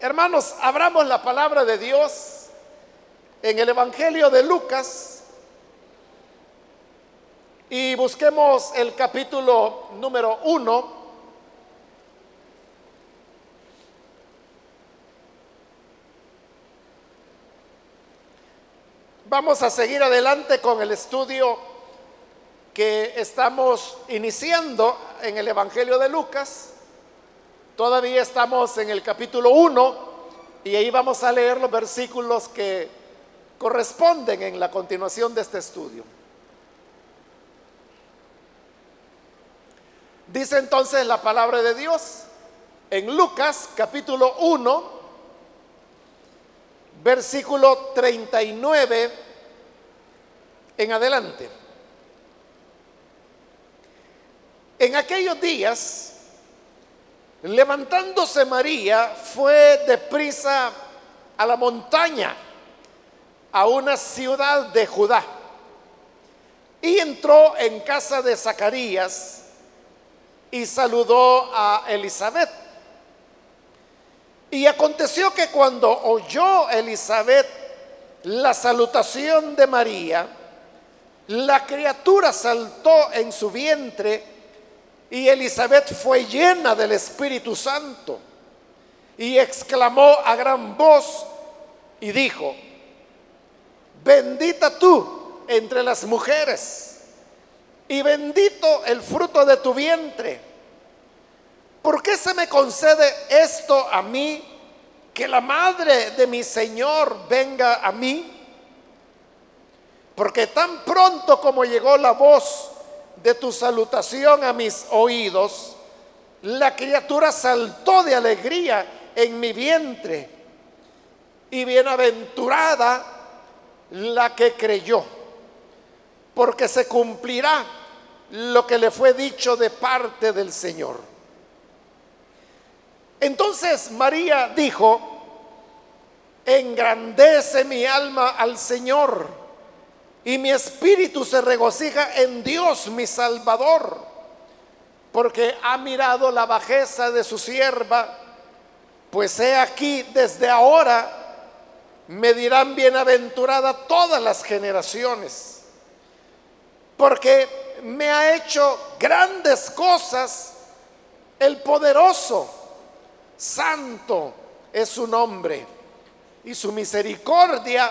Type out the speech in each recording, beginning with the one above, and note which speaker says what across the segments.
Speaker 1: Hermanos, abramos la palabra de Dios en el Evangelio de Lucas y busquemos el capítulo número uno. Vamos a seguir adelante con el estudio que estamos iniciando en el Evangelio de Lucas. Todavía estamos en el capítulo 1 y ahí vamos a leer los versículos que corresponden en la continuación de este estudio. Dice entonces la palabra de Dios en Lucas capítulo 1 versículo 39 en adelante. En aquellos días, levantándose María, fue deprisa a la montaña, a una ciudad de Judá, y entró en casa de Zacarías y saludó a Elizabeth. Y aconteció que cuando oyó Elizabeth la salutación de María, la criatura saltó en su vientre y Elizabeth fue llena del Espíritu Santo y exclamó a gran voz y dijo, bendita tú entre las mujeres y bendito el fruto de tu vientre. ¿Por qué se me concede esto a mí, que la madre de mi Señor venga a mí? Porque tan pronto como llegó la voz de tu salutación a mis oídos, la criatura saltó de alegría en mi vientre. Y bienaventurada la que creyó, porque se cumplirá lo que le fue dicho de parte del Señor. Entonces María dijo, engrandece mi alma al Señor y mi espíritu se regocija en Dios mi Salvador, porque ha mirado la bajeza de su sierva, pues he aquí desde ahora me dirán bienaventurada todas las generaciones, porque me ha hecho grandes cosas el poderoso santo es su nombre y su misericordia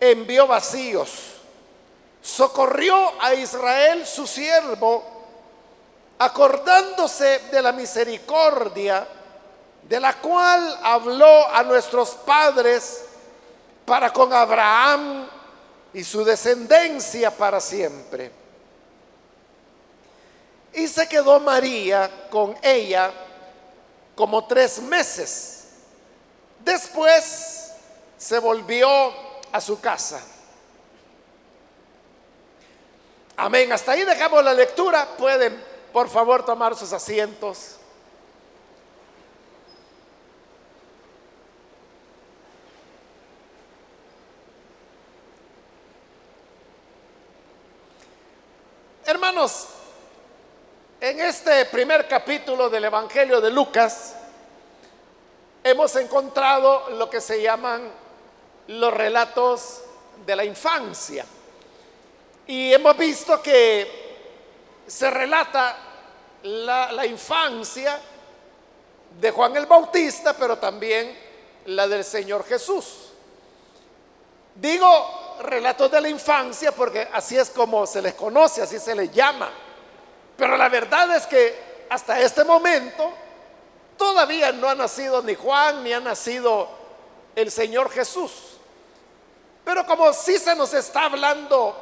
Speaker 1: envió vacíos. Socorrió a Israel su siervo, acordándose de la misericordia de la cual habló a nuestros padres para con Abraham y su descendencia para siempre. Y se quedó María con ella como tres meses Después se volvió a su casa. Amén. Hasta ahí dejamos la lectura. Pueden, por favor, tomar sus asientos. Hermanos, en este primer capítulo del Evangelio de Lucas, hemos encontrado lo que se llaman los relatos de la infancia. Y hemos visto que se relata la, infancia de Juan el Bautista, pero también la del Señor Jesús. Digo relatos de la infancia porque así es como se les conoce, así se les llama. Pero la verdad es que hasta este momento Todavía no ha nacido ni Juan ni ha nacido el Señor Jesús. Pero como sí se nos está hablando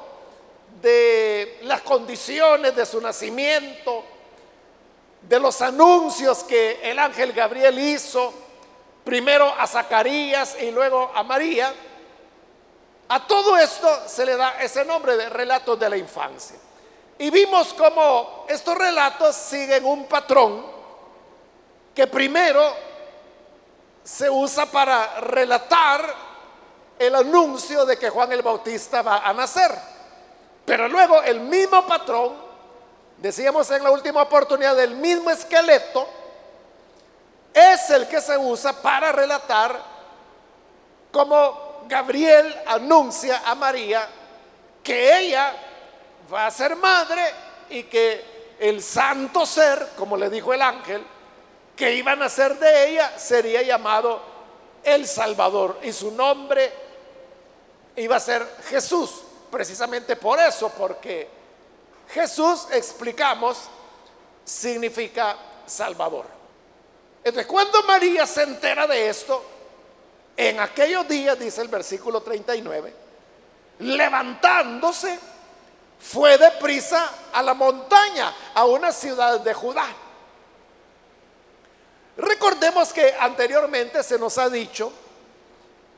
Speaker 1: de las condiciones de su nacimiento, de los anuncios que el ángel Gabriel hizo primero a Zacarías y luego a María, a todo esto se le da ese nombre de relatos de la infancia. Y vimos cómo estos relatos siguen un patrón que primero se usa para relatar el anuncio de que Juan el Bautista va a nacer. Pero luego el mismo patrón, decíamos en la última oportunidad, del mismo esqueleto, es el que se usa para relatar cómo Gabriel anuncia a María que ella va a ser madre y que el santo ser, como le dijo el ángel, que iba a nacer de ella sería llamado el Salvador y su nombre iba a ser Jesús, precisamente por eso, porque Jesús, explicamos, significa Salvador. Entonces, cuando María se entera de esto, en aquellos días, dice el versículo 39, levantándose, fue deprisa a la montaña, a una ciudad de Judá. Recordemos que anteriormente se nos ha dicho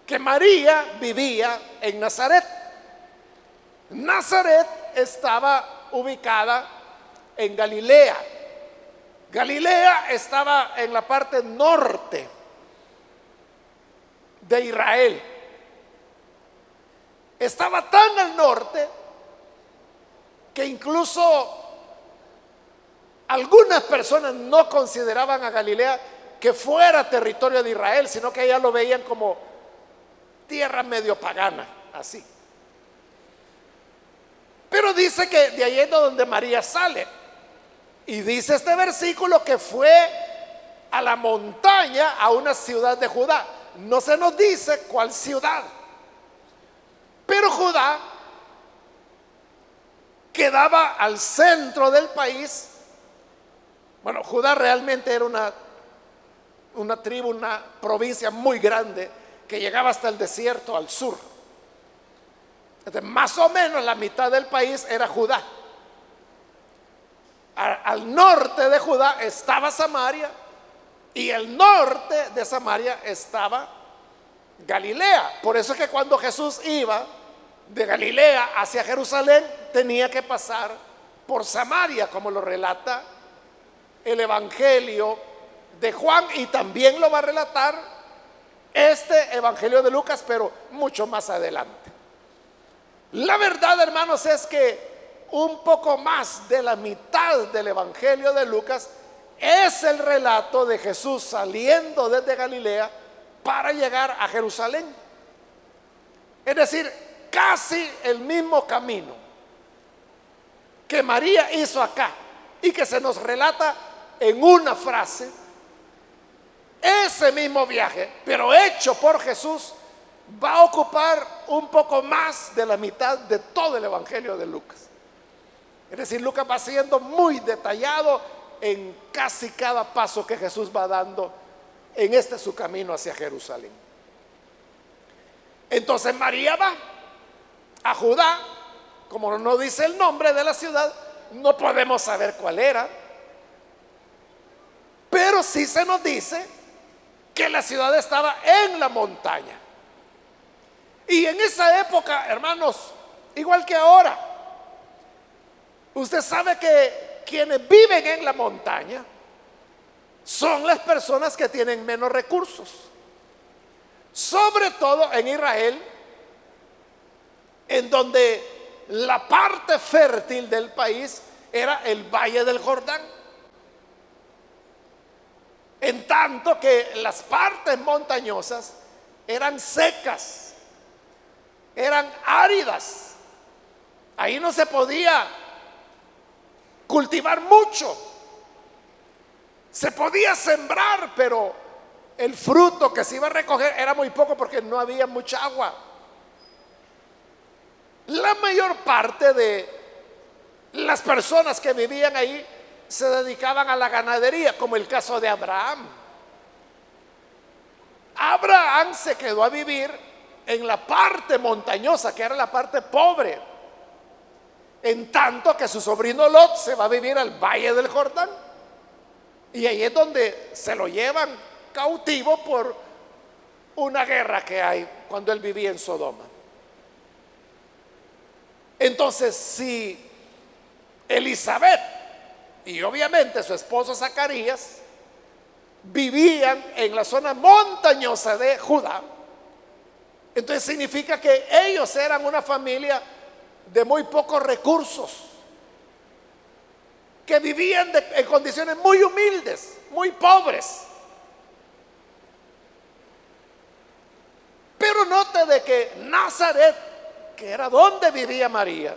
Speaker 1: que María vivía en Nazaret. Nazaret estaba ubicada en Galilea. Galilea estaba en la parte norte de Israel. Estaba tan al norte que incluso algunas personas no consideraban a Galilea que fuera territorio de Israel, sino que ya lo veían como tierra medio pagana, así. Pero dice que de ahí es donde María sale. Y dice este versículo que fue a la montaña, a una ciudad de Judá. No se nos dice cuál ciudad. Pero Judá quedaba al centro del país. Bueno, Judá realmente era una, una tribu, una provincia muy grande que llegaba hasta el desierto al sur. más o menos la mitad del país era Judá. al norte de Judá estaba Samaria y el norte de Samaria estaba Galilea. Por eso es que cuando Jesús iba de Galilea hacia Jerusalén, tenía que pasar por Samaria, como lo relata el Evangelio de Juan y también lo va a relatar este Evangelio de Lucas, pero mucho más adelante. La verdad, hermanos, es que un poco más de la mitad del Evangelio de Lucas es el relato de Jesús saliendo desde Galilea para llegar a Jerusalén. Es decir, casi el mismo camino que María hizo acá y que se nos relata en una frase. Ese mismo viaje, pero hecho por Jesús, va a ocupar un poco más de la mitad de todo el Evangelio de Lucas. Es decir, Lucas va siendo muy detallado en casi cada paso que Jesús va dando en este su camino hacia Jerusalén. Entonces María va a Judá, como no dice el nombre de la ciudad, no podemos saber cuál era, pero sí se nos dice que la ciudad estaba en la montaña. Y en esa época, hermanos, igual que ahora, usted sabe que quienes viven en la montaña son las personas que tienen menos recursos. Sobre todo en Israel, en donde la parte fértil del país era el valle del Jordán. En tanto que las partes montañosas eran secas, eran áridas. Ahí no se podía cultivar mucho. Se podía sembrar, pero el fruto que se iba a recoger era muy poco porque no había mucha agua. La mayor parte de las personas que vivían ahí se dedicaban a la ganadería, como el caso de Abraham. Abraham se quedó a vivir en la parte montañosa, que era la parte pobre, en tanto que su sobrino Lot se va a vivir al valle del Jordán. Y ahí es donde se lo llevan cautivo por una guerra que hay cuando él vivía en Sodoma. Entonces, si Elizabeth y obviamente su esposo Zacarías vivían en la zona montañosa de Judá, entonces significa que ellos eran una familia de muy pocos recursos, que vivían en condiciones muy humildes, muy pobres. Pero note de que Nazaret, que era donde vivía María,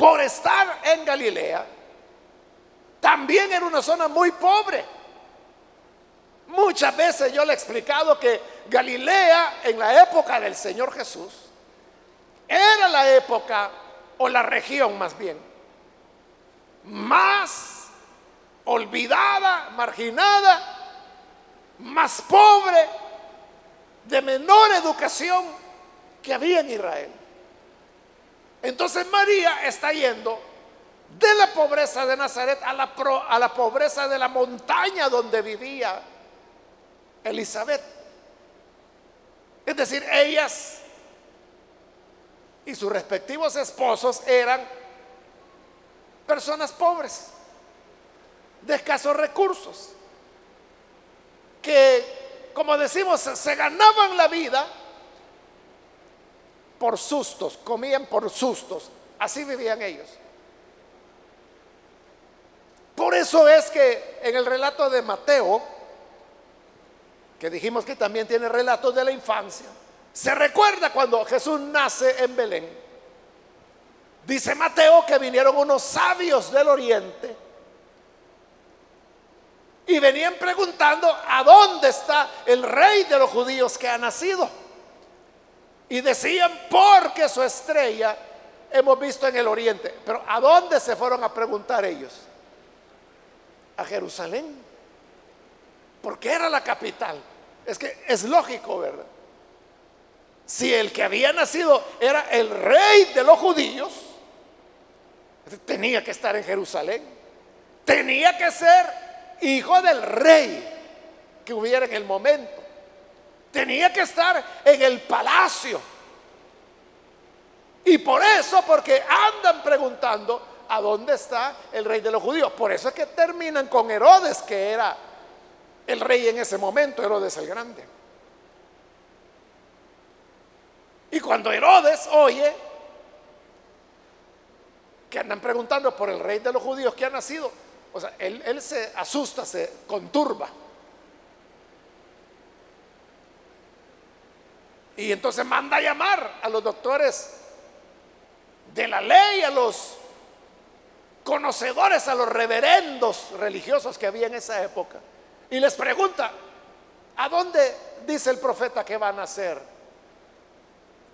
Speaker 1: por estar en Galilea, también era una zona muy pobre. Muchas veces yo le he explicado que Galilea en la época del Señor Jesús era la época o la región más bien más olvidada, marginada, más pobre, de menor educación que había en Israel. Entonces María está yendo de la pobreza de Nazaret a la, a la pobreza de la montaña donde vivía Elizabeth. Es decir, ellas y sus respectivos esposos eran personas pobres, de escasos recursos, que, como decimos, se ganaban la vida por sustos, comían por sustos, así vivían ellos. Por eso es que en el relato de Mateo, que dijimos que también tiene relatos de la infancia, se recuerda cuando Jesús nace en Belén. Dice Mateo que vinieron unos sabios del oriente y venían preguntando a dónde está el rey de los judíos que ha nacido. Y decían, porque su estrella hemos visto en el oriente. Pero ¿a dónde se fueron a preguntar ellos? A Jerusalén. Porque era la capital. Es que es lógico, ¿verdad? Si el que había nacido era el rey de los judíos, tenía que estar en Jerusalén. Tenía que ser hijo del rey que hubiera en el momento. Tenía que estar en el palacio. Y por eso, porque andan preguntando a dónde está el rey de los judíos. Por eso es que terminan con Herodes, que era el rey en ese momento, Herodes el Grande. Y cuando Herodes oye que andan preguntando por el rey de los judíos que ha nacido, o sea, él, se asusta, se conturba. Y entonces manda a llamar a los doctores de la ley, a los conocedores, a los reverendos religiosos que había en esa época. Y les pregunta, ¿a dónde dice el profeta que va a nacer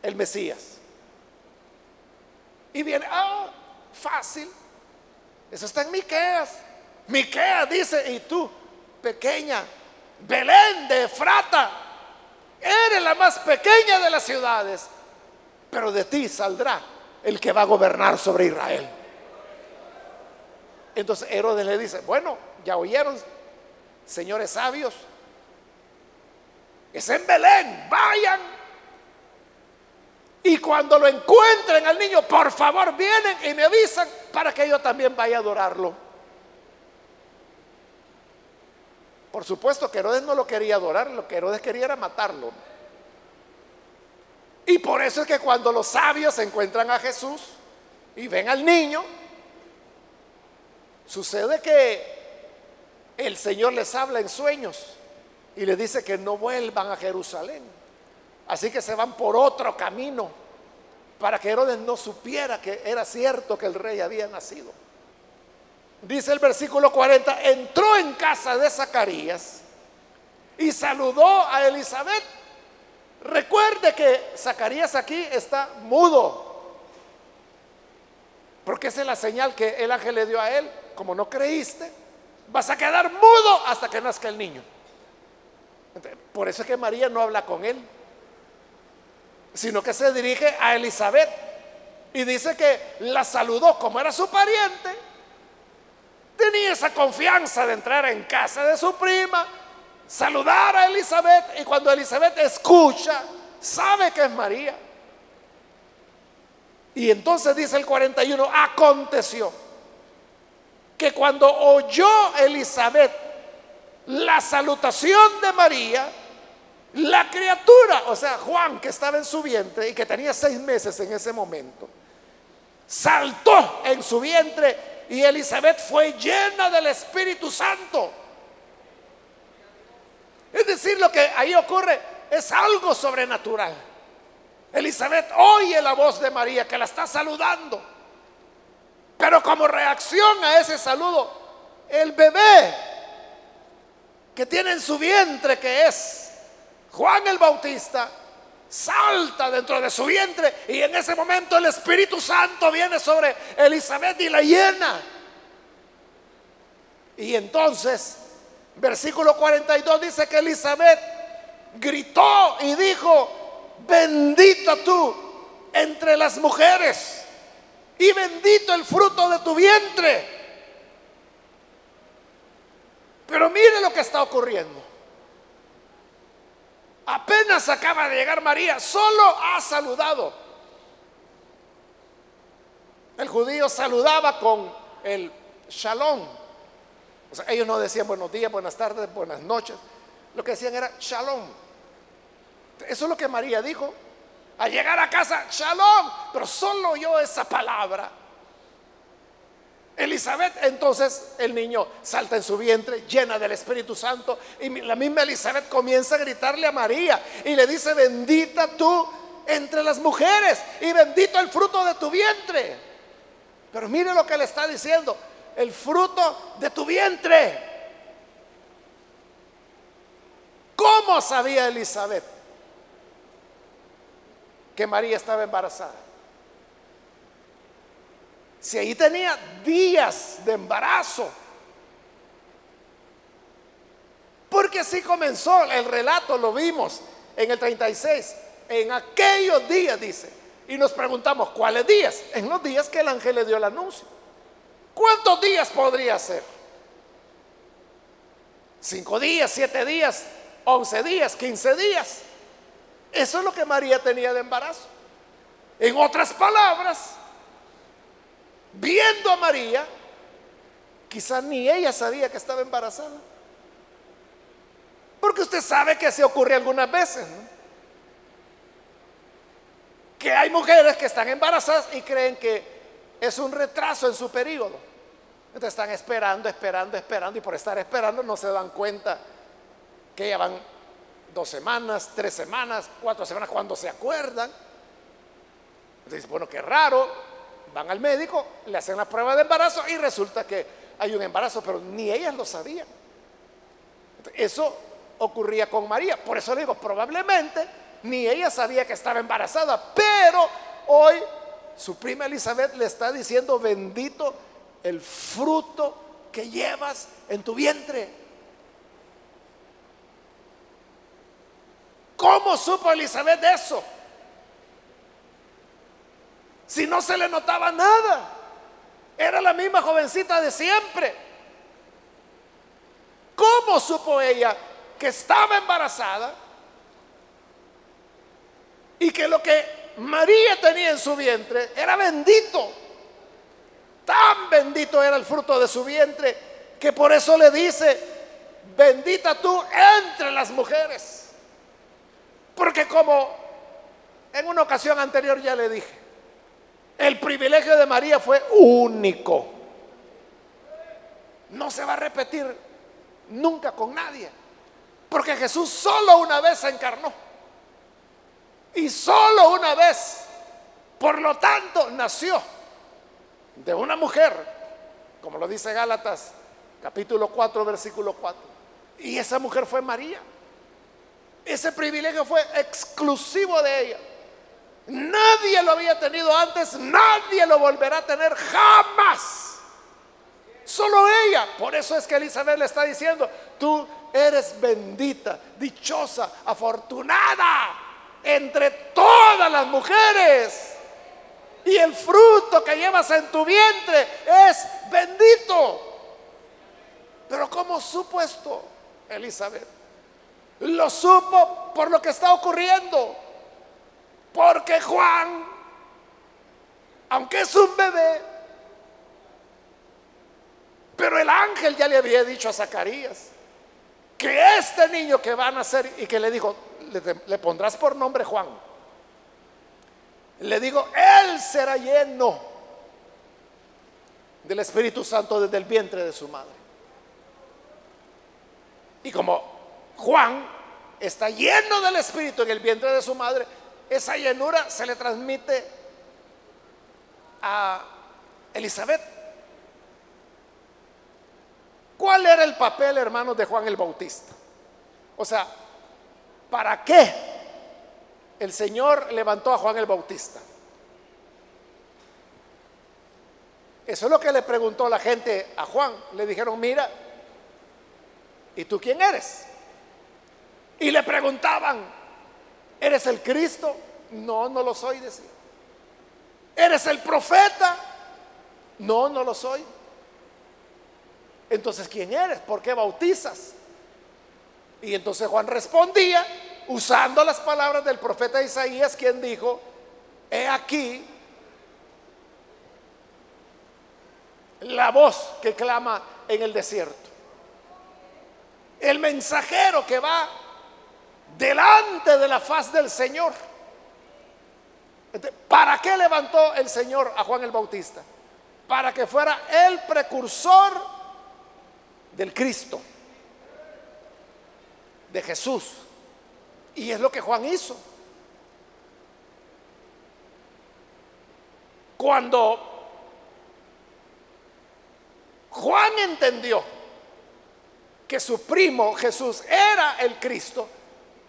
Speaker 1: el Mesías? Y viene, ah, fácil. Eso está en Miqueas. Miqueas dice, y tú, pequeña, Belén de Efrata, eres la más pequeña de las ciudades, pero de ti saldrá el que va a gobernar sobre Israel. Entonces Herodes le dice, bueno, ya oyeron, señores sabios, es en Belén, vayan. Y cuando lo encuentren al niño, por favor vienen y me avisan para que yo también vaya a adorarlo. Por supuesto que Herodes no lo quería adorar, lo que Herodes quería era matarlo. Y por eso es que cuando los sabios encuentran a Jesús y ven al niño, sucede que el Señor les habla en sueños y les dice que no vuelvan a Jerusalén. Así que se van por otro camino para que Herodes no supiera que era cierto que el rey había nacido. Dice el versículo 40, entró en casa de Zacarías y saludó a Elizabeth. Recuerde que Zacarías aquí está mudo, porque esa es la señal que el ángel le dio a él. Como no creíste, vas a quedar mudo hasta que nazca el niño. Por eso es que María no habla con él, sino que se dirige a Elizabeth y dice que la saludó como era su pariente. Tenía esa confianza de entrar en casa de su prima saludar a Elizabeth y cuando Elizabeth escucha, sabe que es María. Y entonces dice el 41, aconteció que cuando oyó Elizabeth la salutación de María, la criatura, o sea, Juan que estaba en su vientre y que tenía seis meses en ese momento, saltó en su vientre y Elizabeth fue llena del Espíritu Santo. Es decir, lo que ahí ocurre es algo sobrenatural. Elizabeth oye la voz de María que la está saludando. Pero como reacción a ese saludo, el bebé que tiene en su vientre, que es Juan el Bautista, salta dentro de su vientre y en ese momento el Espíritu Santo viene sobre Elizabeth y la llena. Y entonces Versículo 42 dice que Elizabeth gritó y dijo, bendita tú entre las mujeres y bendito el fruto de tu vientre. Pero mire lo que está ocurriendo. Apenas acaba de llegar María, solo ha saludado. El judío saludaba con el shalom, ellos no decían buenos días, buenas tardes, buenas noches. Lo que decían era shalom. Eso es lo que María dijo. Al llegar a casa, shalom. Pero solo oyó esa palabra. Elizabeth, entonces el niño salta en su vientre, llena del Espíritu Santo, y la misma Elizabeth comienza a gritarle a María y le dice, bendita tú entre las mujeres y bendito el fruto de tu vientre. Pero mire lo que le está diciendo, el fruto de tu vientre. ¿Cómo sabía Elizabeth que María estaba embarazada? Si ahí tenía días de embarazo. Porque así comenzó el relato, lo vimos en el 36. En aquellos días, dice. Y nos preguntamos, ¿cuáles días? En los días que el ángel le dio el anuncio. ¿Cuántos días podría ser? ¿Cinco días, siete días, once días, quince días? Eso es lo que María tenía de embarazo. En otras palabras, viendo a María, quizás ni ella sabía que estaba embarazada. Porque usted sabe que se ocurre algunas veces, Que hay mujeres que están embarazadas y creen que es un retraso en su periodo. Entonces están esperando, esperando, esperando y por estar esperando no se dan cuenta que ya van dos semanas, tres semanas, cuatro semanas cuando se acuerdan. Entonces, bueno, qué raro, van al médico, le hacen la prueba de embarazo y resulta que hay un embarazo, pero ni ellas lo sabían. Eso ocurría con María, por eso le digo, probablemente ni ella sabía que estaba embarazada, pero hoy su prima Elizabeth le está diciendo, bendito el fruto que llevas en tu vientre. ¿Cómo supo Elizabeth eso? Si no se le notaba nada. Era la misma jovencita de siempre. ¿Cómo supo ella que estaba embarazada? Y que lo que María tenía en su vientre era bendito. Tan bendito era el fruto de su vientre que por eso le dice, bendita tú entre las mujeres. Porque como en una ocasión anterior ya le dije, el privilegio de María fue único. No se va a repetir nunca con nadie. Porque Jesús solo una vez se encarnó. Y solo una vez, por lo tanto, nació de una mujer, como lo dice Gálatas capítulo 4, versículo 4. Y esa mujer fue María. Ese privilegio fue exclusivo de ella. Nadie lo había tenido antes, nadie lo volverá a tener jamás. Solo ella. Por eso es que Elizabeth le está diciendo, tú eres bendita, dichosa, afortunada entre todas las mujeres. Y el fruto que llevas en tu vientre es bendito. Pero ¿cómo supo esto Elizabeth? Lo supo por lo que está ocurriendo. Porque Juan, aunque es un bebé, pero el ángel ya le había dicho a Zacarías que este niño que va a nacer y que le dijo, le, le pondrás por nombre Juan. Le digo, él será lleno del Espíritu Santo desde el vientre de su madre. Y como Juan está lleno del Espíritu en el vientre de su madre, esa llenura se le transmite a Elizabeth. ¿Cuál era el papel, hermanos, de Juan el Bautista? O sea, ¿para qué el Señor levantó a Juan el Bautista? Eso es lo que le preguntó la gente a Juan. Le dijeron, mira, ¿y tú quién eres? Y le preguntaban, ¿eres el Cristo? No, no lo soy, decía. ¿Eres el profeta? No, no lo soy. Entonces, ¿quién eres? ¿Por qué bautizas? Y entonces Juan respondía usando las palabras del profeta Isaías, quien dijo, he aquí la voz que clama en el desierto. El mensajero que va delante de la faz del Señor. ¿Para qué levantó el Señor a Juan el Bautista? Para que fuera el precursor del Cristo, de Jesús. Y es lo que Juan hizo. Cuando Juan entendió que su primo Jesús era el Cristo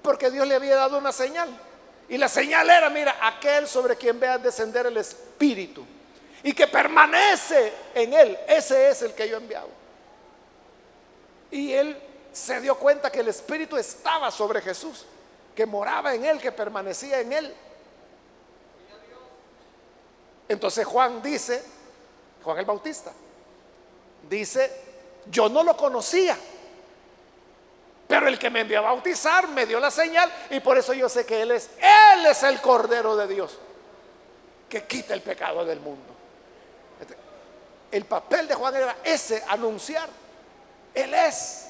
Speaker 1: porque Dios le había dado una señal. Y la señal era, mira, aquel sobre quien vea descender el Espíritu y que permanece en él, ese es el que yo he enviado. Y él se dio cuenta que el Espíritu estaba sobre Jesús, que moraba en él, que permanecía en él. Entonces Juan dice, Juan el Bautista, Dice, yo no lo conocía. Pero el que me envió a bautizar me dio la señal y por eso yo sé que Él es, Él es el Cordero de Dios que quita el pecado del mundo. El papel de Juan era ese, anunciar. Él es,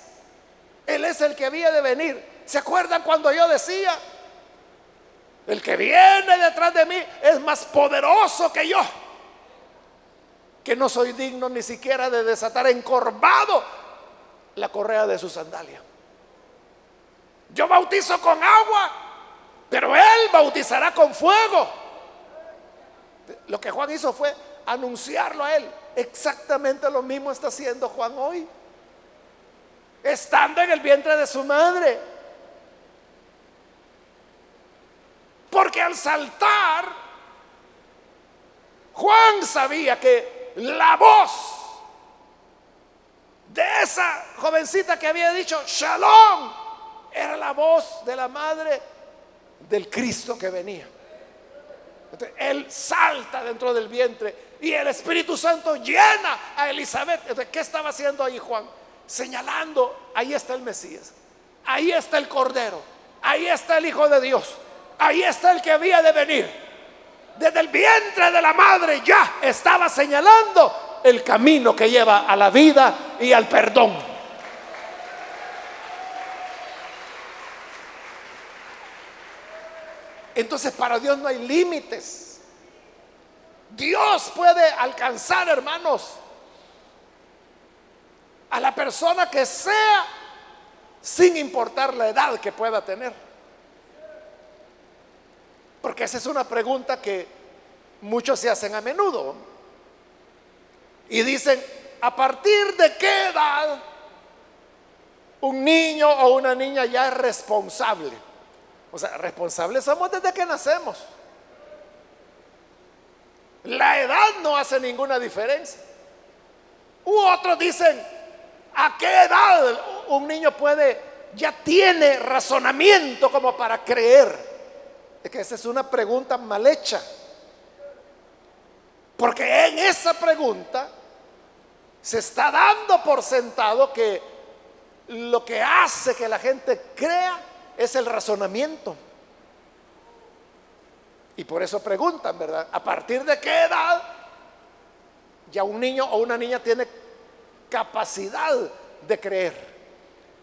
Speaker 1: Él es el que había de venir. ¿Se acuerdan cuando yo decía, el que viene detrás de mí es más poderoso que yo? que no soy digno ni siquiera de desatar encorvado la correa de su sandalia. Yo bautizo con agua, pero Él bautizará con fuego. Lo que Juan hizo fue anunciarlo a Él. Exactamente lo mismo está haciendo Juan hoy. Estando en el vientre de su madre. Porque al saltar, Juan sabía que la voz de esa jovencita que había dicho, Shalom, era la voz de la madre del Cristo que venía. él salta dentro del vientre y el Espíritu Santo llena a Elizabeth. ¿Qué estaba haciendo ahí Juan? Señalando, ahí está el Mesías, ahí está el Cordero, ahí está el Hijo de Dios, ahí está el que había de venir desde el vientre de la madre ya estaba señalando el camino que lleva a la vida y al perdón. Entonces para Dios no hay límites. Dios puede alcanzar, hermanos, a la persona que sea sin importar la edad que pueda tener. Porque esa es una pregunta que muchos se hacen a menudo. Y dicen, ¿a partir de qué edad un niño o una niña ya es responsable? O sea, responsables somos desde que nacemos. La edad no hace ninguna diferencia. U otros dicen, ¿a qué edad un niño puede, ya tiene razonamiento como para creer? que esa es una pregunta mal hecha. Porque en esa pregunta se está dando por sentado que lo que hace que la gente crea es el razonamiento. Y por eso preguntan, ¿verdad? ¿A partir de qué edad ya un niño o una niña tiene capacidad de creer?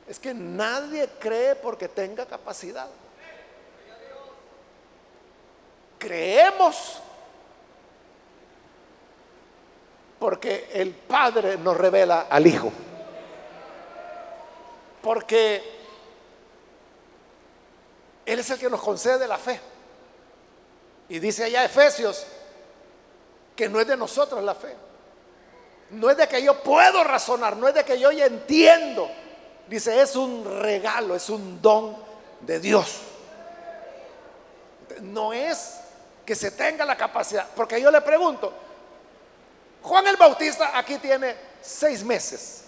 Speaker 1: Es que nadie cree porque tenga capacidad. Creemos porque el Padre nos revela al Hijo. Porque Él es el que nos concede la fe. Y dice allá Efesios que no es de nosotros la fe. No es de que yo puedo razonar, no es de que yo ya entiendo. Dice, es un regalo, es un don de Dios. No es que se tenga la capacidad. Porque yo le pregunto, Juan el Bautista aquí tiene seis meses.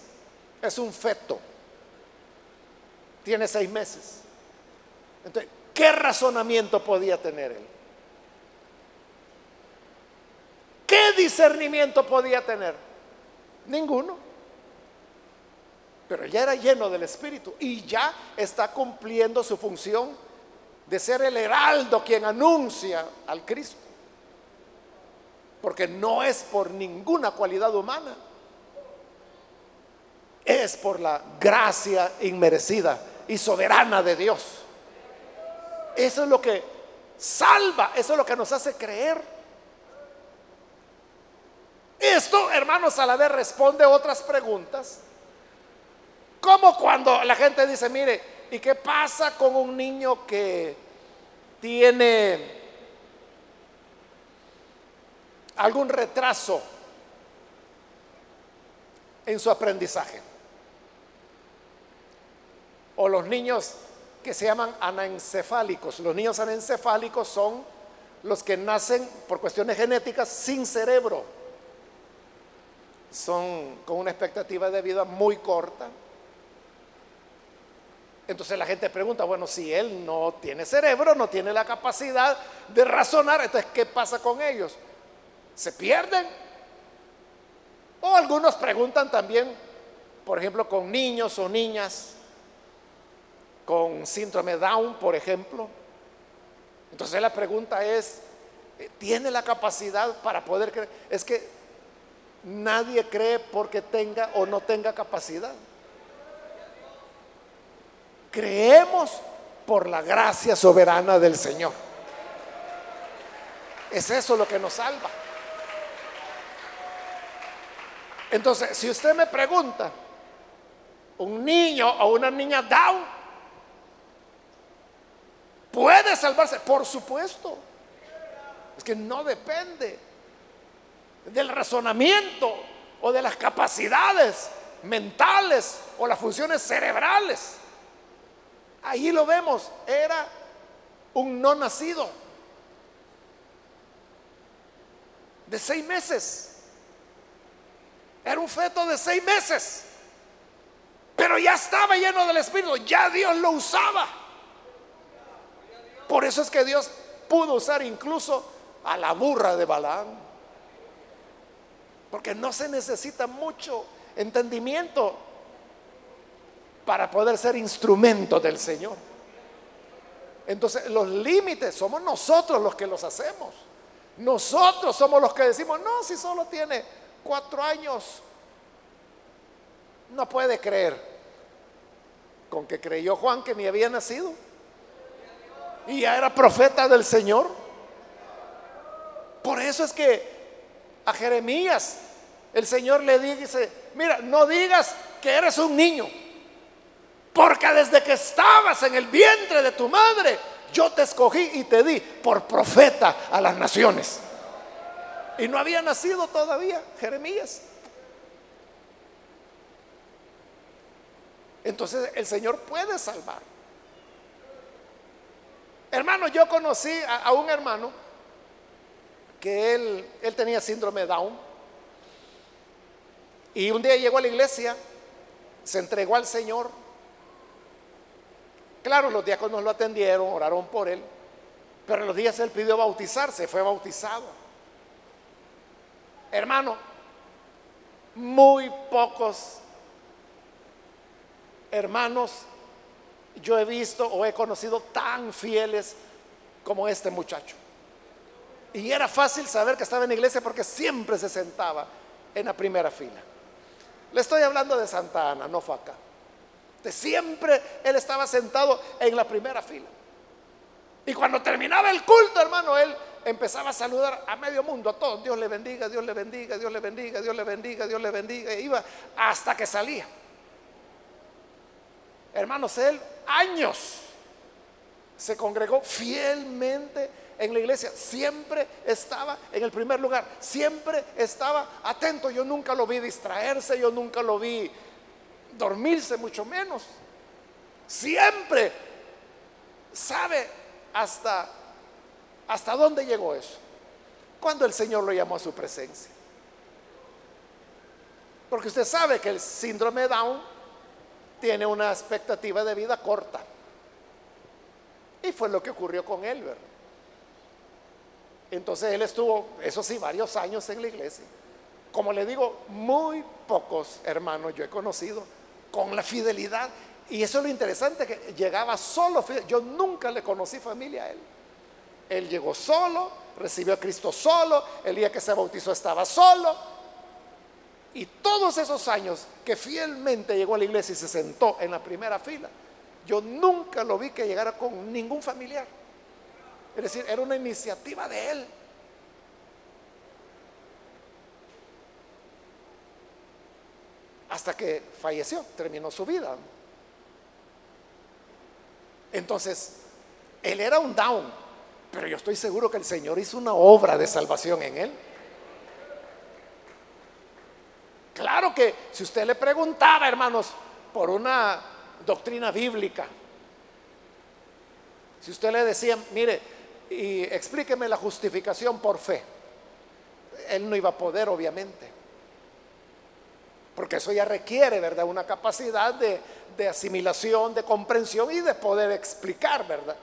Speaker 1: Es un feto. Tiene seis meses. Entonces, ¿qué razonamiento podía tener él? ¿Qué discernimiento podía tener? Ninguno. Pero ya era lleno del Espíritu y ya está cumpliendo su función de ser el heraldo quien anuncia al Cristo. Porque no es por ninguna cualidad humana, es por la gracia inmerecida y soberana de Dios. Eso es lo que salva, eso es lo que nos hace creer. Esto, hermanos, a la vez responde otras preguntas. Como cuando la gente dice, mire, ¿y qué pasa con un niño que tiene algún retraso en su aprendizaje? O los niños que se llaman anencefálicos. Los niños anencefálicos son los que nacen por cuestiones genéticas sin cerebro son con una expectativa de vida muy corta. Entonces la gente pregunta, bueno, si él no tiene cerebro, no tiene la capacidad de razonar, entonces ¿qué pasa con ellos? ¿Se pierden? O algunos preguntan también, por ejemplo, con niños o niñas con síndrome Down, por ejemplo. Entonces la pregunta es, ¿tiene la capacidad para poder creer? Es que Nadie cree porque tenga o no tenga capacidad. Creemos por la gracia soberana del Señor. Es eso lo que nos salva. Entonces, si usted me pregunta, un niño o una niña down puede salvarse, por supuesto. Es que no depende del razonamiento o de las capacidades mentales o las funciones cerebrales. Ahí lo vemos, era un no nacido de seis meses. Era un feto de seis meses. Pero ya estaba lleno del Espíritu, ya Dios lo usaba. Por eso es que Dios pudo usar incluso a la burra de Balaam. Porque no se necesita mucho entendimiento para poder ser instrumento del Señor. Entonces los límites somos nosotros los que los hacemos. Nosotros somos los que decimos, no, si solo tiene cuatro años, no puede creer. Con que creyó Juan que ni había nacido. Y ya era profeta del Señor. Por eso es que a Jeremías, el Señor le dice, mira, no digas que eres un niño, porque desde que estabas en el vientre de tu madre, yo te escogí y te di por profeta a las naciones. Y no había nacido todavía Jeremías. Entonces el Señor puede salvar. Hermano, yo conocí a, un hermano que él, él tenía síndrome Down. Y un día llegó a la iglesia, se entregó al Señor. Claro, los diáconos lo atendieron, oraron por él. Pero en los días él pidió bautizarse, fue bautizado. Hermano, muy pocos hermanos yo he visto o he conocido tan fieles como este muchacho. Y era fácil saber que estaba en la iglesia porque siempre se sentaba en la primera fila. Le estoy hablando de Santa Ana, no fue acá. De siempre él estaba sentado en la primera fila. Y cuando terminaba el culto, hermano, él empezaba a saludar a medio mundo, a todos. Dios le bendiga, Dios le bendiga, Dios le bendiga, Dios le bendiga, Dios le bendiga. E iba hasta que salía. Hermanos, él años se congregó fielmente en la iglesia, siempre estaba en el primer lugar, siempre estaba atento. Yo nunca lo vi distraerse, yo nunca lo vi dormirse, mucho menos. Siempre sabe hasta hasta dónde llegó eso. Cuando el Señor lo llamó a su presencia. Porque usted sabe que el síndrome Down tiene una expectativa de vida corta. Y fue lo que ocurrió con él, Entonces él estuvo, eso sí, varios años en la iglesia. Como le digo, muy pocos hermanos yo he conocido con la fidelidad. Y eso es lo interesante, que llegaba solo. Yo nunca le conocí familia a él. Él llegó solo, recibió a Cristo solo, el día que se bautizó estaba solo. Y todos esos años que fielmente llegó a la iglesia y se sentó en la primera fila, yo nunca lo vi que llegara con ningún familiar. Es decir, era una iniciativa de él. Hasta que falleció, terminó su vida. Entonces, él era un down, pero yo estoy seguro que el Señor hizo una obra de salvación en él. Claro que si usted le preguntaba, hermanos, por una doctrina bíblica, si usted le decía, mire, y explíqueme la justificación por fe, él no iba a poder, obviamente. Porque eso ya requiere, ¿verdad? Una capacidad de, de asimilación, de comprensión y de poder explicar, ¿verdad?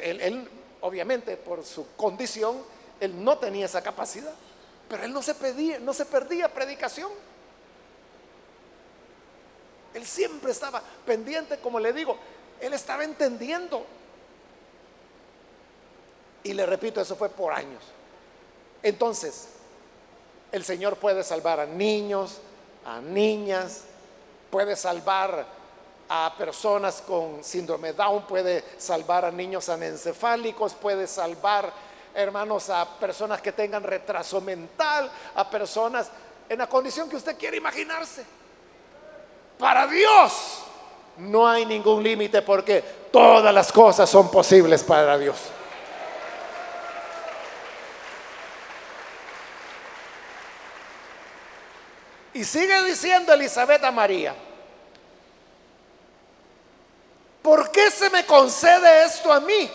Speaker 1: Él, obviamente, por su condición, él no tenía esa capacidad. Pero él no se, pedía, no se perdía predicación. Él siempre estaba pendiente, como le digo, él estaba entendiendo. Y le repito, eso fue por años. Entonces, el Señor puede salvar a niños, a niñas, puede salvar a personas con síndrome Down, puede salvar a niños anencefálicos, puede salvar, hermanos, a personas que tengan retraso mental, a personas en la condición que usted quiere imaginarse. Para Dios no hay ningún límite porque todas las cosas son posibles para Dios. Y sigue diciendo Elizabeth a María, ¿por qué se me concede esto a mí?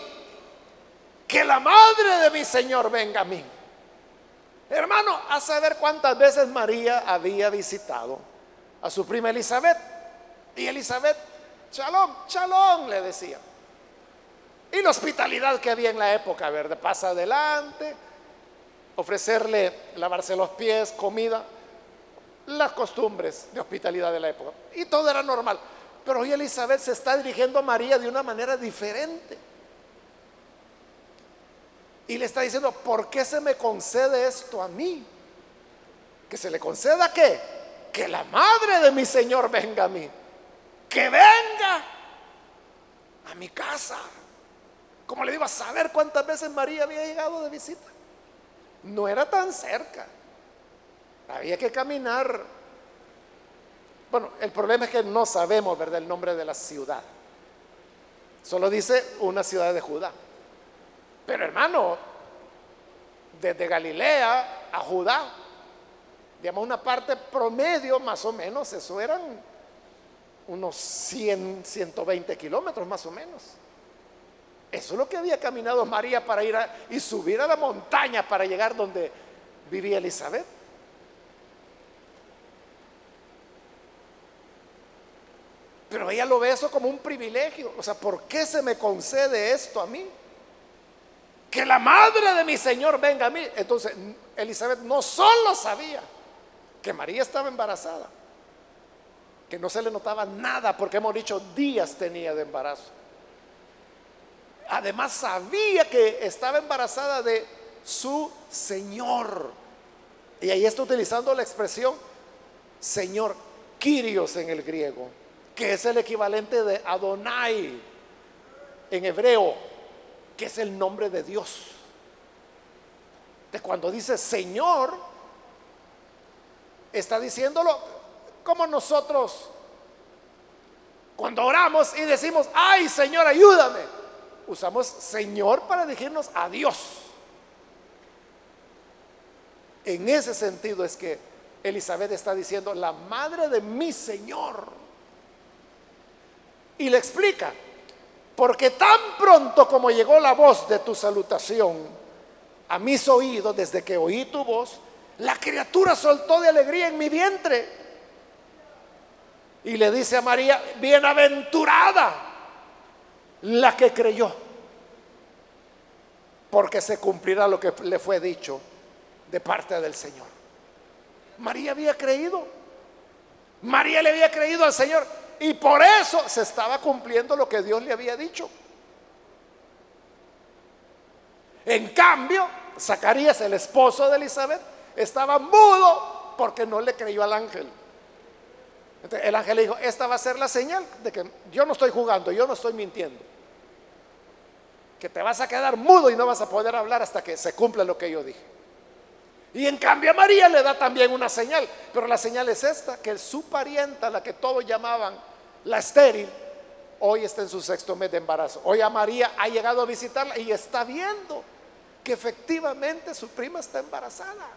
Speaker 1: Que la madre de mi Señor venga a mí. Hermano, a saber cuántas veces María había visitado a su prima Elizabeth. Y Elizabeth, shalom, shalom, le decía. Y la hospitalidad que había en la época, ¿verdad? Pasa adelante, ofrecerle, lavarse los pies, comida, las costumbres de hospitalidad de la época. Y todo era normal. Pero hoy Elizabeth se está dirigiendo a María de una manera diferente. Y le está diciendo, ¿por qué se me concede esto a mí? ¿Que se le conceda qué? Que la madre de mi Señor venga a mí. Que venga a mi casa. Como le digo, a saber cuántas veces María había llegado de visita. No era tan cerca. Había que caminar bueno, el problema es que no sabemos, ¿verdad?, el nombre de la ciudad. Solo dice una ciudad de Judá. Pero hermano, desde Galilea a Judá, digamos una parte promedio más o menos, eso eran unos 100, 120 kilómetros más o menos. Eso es lo que había caminado María para ir a, y subir a la montaña para llegar donde vivía Elizabeth. Pero ella lo ve eso como un privilegio. O sea, ¿por qué se me concede esto a mí? Que la madre de mi Señor venga a mí. Entonces, Elizabeth no solo sabía que María estaba embarazada, que no se le notaba nada, porque hemos dicho días tenía de embarazo. Además sabía que estaba embarazada de su Señor. Y ahí está utilizando la expresión Señor, Kyrios en el griego, que es el equivalente de Adonai en hebreo, que es el nombre de Dios. De cuando dice Señor, está diciéndolo como nosotros cuando oramos y decimos, ay Señor, ayúdame. Usamos Señor para dirigirnos a Dios. En ese sentido es que Elizabeth está diciendo, la madre de mi Señor. Y le explica, porque tan pronto como llegó la voz de tu salutación a mis oídos, desde que oí tu voz, la criatura soltó de alegría en mi vientre. Y le dice a María, bienaventurada la que creyó, porque se cumplirá lo que le fue dicho de parte del Señor. María había creído, María le había creído al Señor y por eso se estaba cumpliendo lo que Dios le había dicho. En cambio, Zacarías, el esposo de Elizabeth, estaba mudo porque no le creyó al ángel. el ángel le dijo, esta va a ser la señal de que yo no estoy jugando, yo no estoy mintiendo. Que te vas a quedar mudo y no vas a poder hablar hasta que se cumpla lo que yo dije. Y en cambio a María le da también una señal, pero la señal es esta, que su parienta, la que todos llamaban la estéril, hoy está en su sexto mes de embarazo. Hoy a María ha llegado a visitarla y está viendo que efectivamente su prima está embarazada.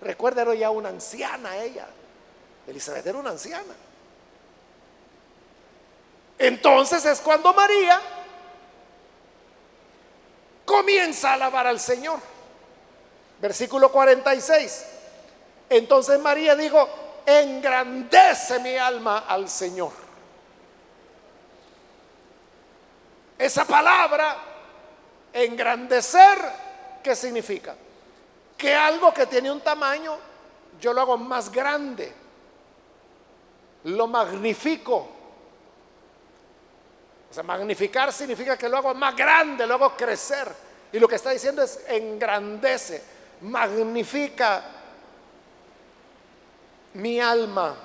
Speaker 1: Recuerda, era ya una anciana ella. Elizabeth era una anciana. Entonces es cuando María comienza a alabar al Señor. Versículo 46. Entonces María dijo, engrandece mi alma al Señor. Esa palabra, engrandecer, ¿qué significa? que algo que tiene un tamaño, yo lo hago más grande, lo magnifico. O sea, magnificar significa que lo hago más grande, lo hago crecer. Y lo que está diciendo es engrandece, magnifica mi alma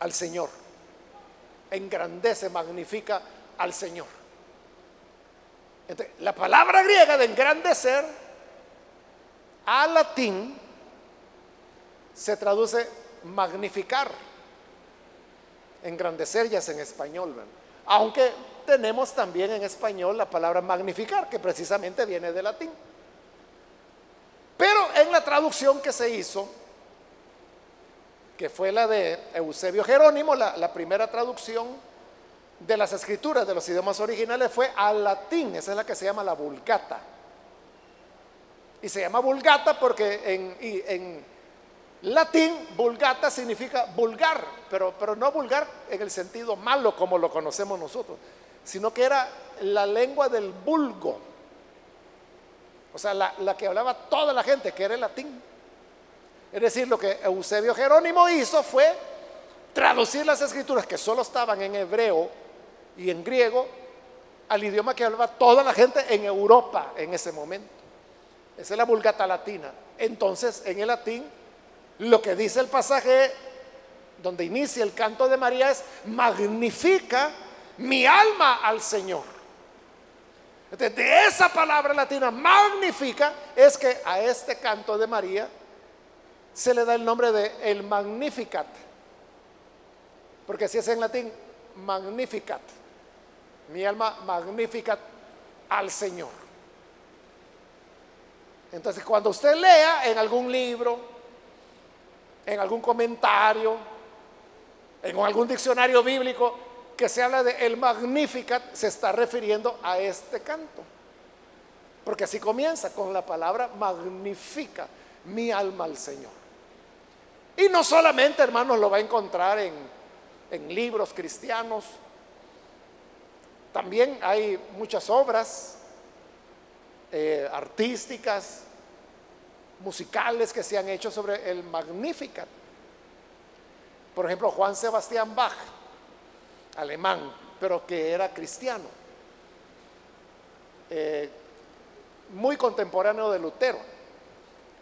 Speaker 1: al Señor. Engrandece, magnifica al Señor la palabra griega de engrandecer al latín se traduce magnificar. Engrandecer ya es en español, aunque tenemos también en español la palabra magnificar, que precisamente viene del latín. Pero en la traducción que se hizo, que fue la de Eusebio Jerónimo, la primera traducción, de las escrituras de los idiomas originales fue al latín, esa es la que se llama la vulgata. Y se llama vulgata porque en, latín vulgata significa vulgar, pero no vulgar en el sentido malo como lo conocemos nosotros, sino que era la lengua del vulgo. O sea, la, la que hablaba toda la gente, que era el latín. Es decir, lo que Eusebio Jerónimo hizo fue traducir las escrituras que solo estaban en hebreo y en griego al idioma que hablaba toda la gente en Europa en ese momento. Esa es la vulgata latina. Entonces, en el latín, lo que dice el pasaje donde inicia el canto de María es, magnifica mi alma al Señor. de esa palabra latina, magnifica, es que a este canto de María se le da el nombre de el Magnificat. Porque si es en latín, Magnificat. Mi alma magnifica al Señor. Entonces, cuando usted lea en algún libro, en algún comentario, en algún diccionario bíblico que se habla de el Magnificat, se está refiriendo a este canto. Porque así comienza con la palabra magnifica mi alma al Señor. Y no solamente, hermanos, lo va a encontrar en, libros cristianos, también hay muchas obras eh, artísticas, musicales que se han hecho sobre el Magnificat. Por ejemplo, Juan Sebastián Bach, alemán, pero que era cristiano, eh, muy contemporáneo de Lutero.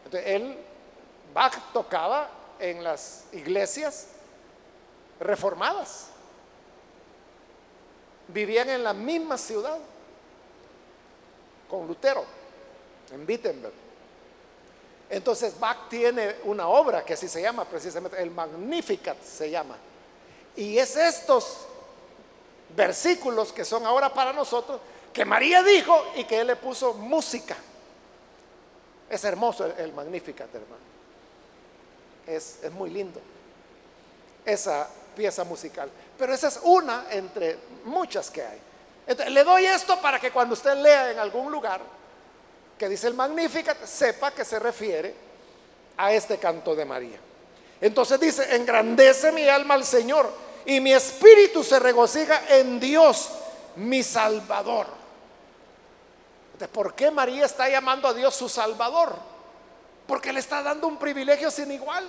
Speaker 1: Entonces, él, Bach tocaba en las iglesias reformadas. Vivían en la misma ciudad con Lutero, en Wittenberg. Entonces Bach tiene una obra que así se llama precisamente, el Magnificat se llama. Y es estos versículos que son ahora para nosotros, que María dijo y que él le puso música. Es hermoso el, Magnificat, hermano. Es, es muy lindo esa pieza musical. Pero esa es una entre muchas que hay. Entonces, le doy esto para que cuando usted lea en algún lugar que dice el Magnificat, sepa que se refiere a este canto de María. Entonces dice, engrandece mi alma al Señor y mi espíritu se regocija en Dios, mi Salvador. ¿Por qué María está llamando a Dios su Salvador? Porque le está dando un privilegio sin igual.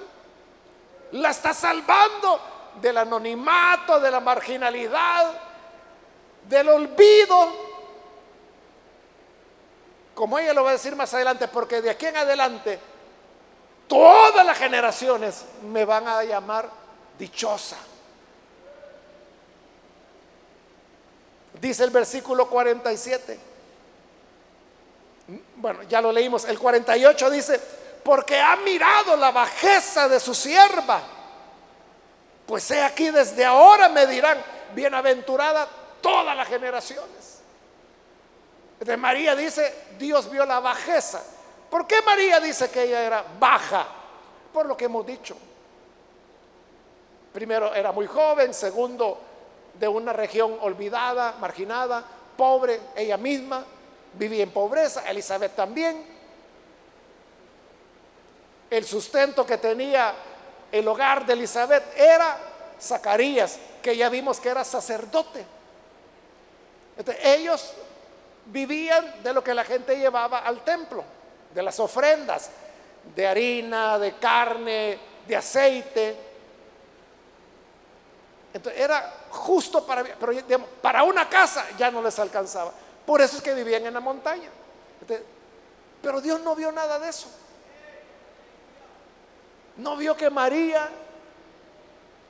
Speaker 1: La está salvando del anonimato, de la marginalidad, del olvido como ella lo va a decir más adelante, porque de aquí en adelante todas las generaciones me van a llamar dichosa. Dice el versículo 47. Bueno, ya lo leímos. El 48 dice, porque ha mirado la bajeza de su sierva. Pues he aquí desde ahora me dirán, bienaventurada todas las generaciones. De María dice, Dios vio la bajeza. ¿Por qué María dice que ella era baja? Por lo que hemos dicho. Primero, era muy joven. Segundo, de una región olvidada, marginada, pobre, ella misma. Vivía en pobreza. Elizabeth también. El sustento que tenía el hogar de Elizabeth era Zacarías, que ya vimos que era sacerdote. Entonces, ellos vivían de lo que la gente llevaba al templo, de las ofrendas, de harina, de carne, de aceite. Entonces era justo para, para una casa ya no les alcanzaba. Por eso es que vivían en la montaña. pero Dios no vio nada de eso. No vio que María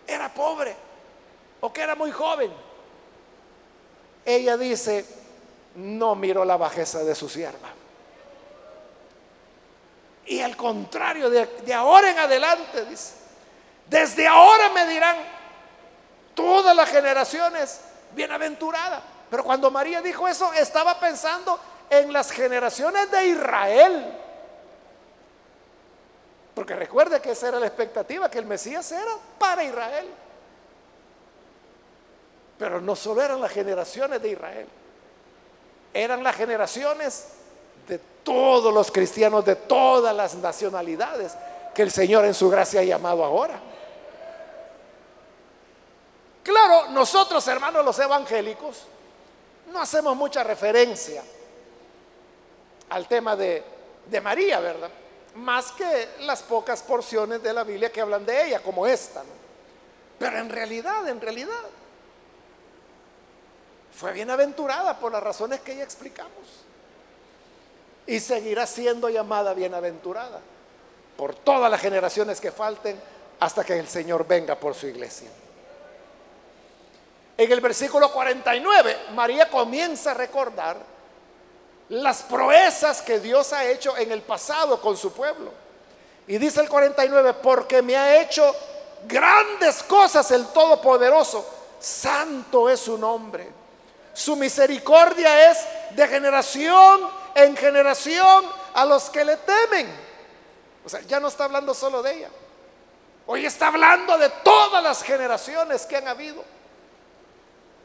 Speaker 1: era pobre o que era muy joven. Ella dice, no miró la bajeza de su sierva. Y al contrario, de, ahora en adelante, dice, desde ahora me dirán todas las generaciones bienaventuradas. Pero cuando María dijo eso, estaba pensando en las generaciones de Israel. Porque recuerde que esa era la expectativa, que el Mesías era para Israel. Pero no solo eran las generaciones de Israel eran las generaciones de todos los cristianos, de todas las nacionalidades que el Señor en su gracia ha llamado ahora. Claro, nosotros hermanos los evangélicos no hacemos mucha referencia al tema de, María, ¿verdad? Más que las pocas porciones de la Biblia que hablan de ella, como esta. Pero en realidad, en realidad, fue bienaventurada por las razones que ya explicamos. Y seguirá siendo llamada bienaventurada por todas las generaciones que falten hasta que el Señor venga por su iglesia. En el versículo 49, María comienza a recordar las proezas que Dios ha hecho en el pasado con su pueblo. Y dice el 49, porque me ha hecho grandes cosas el Todopoderoso, santo es su nombre. Su misericordia es de generación en generación a los que le temen. O sea, ya no está hablando solo de ella. Hoy está hablando de todas las generaciones que han habido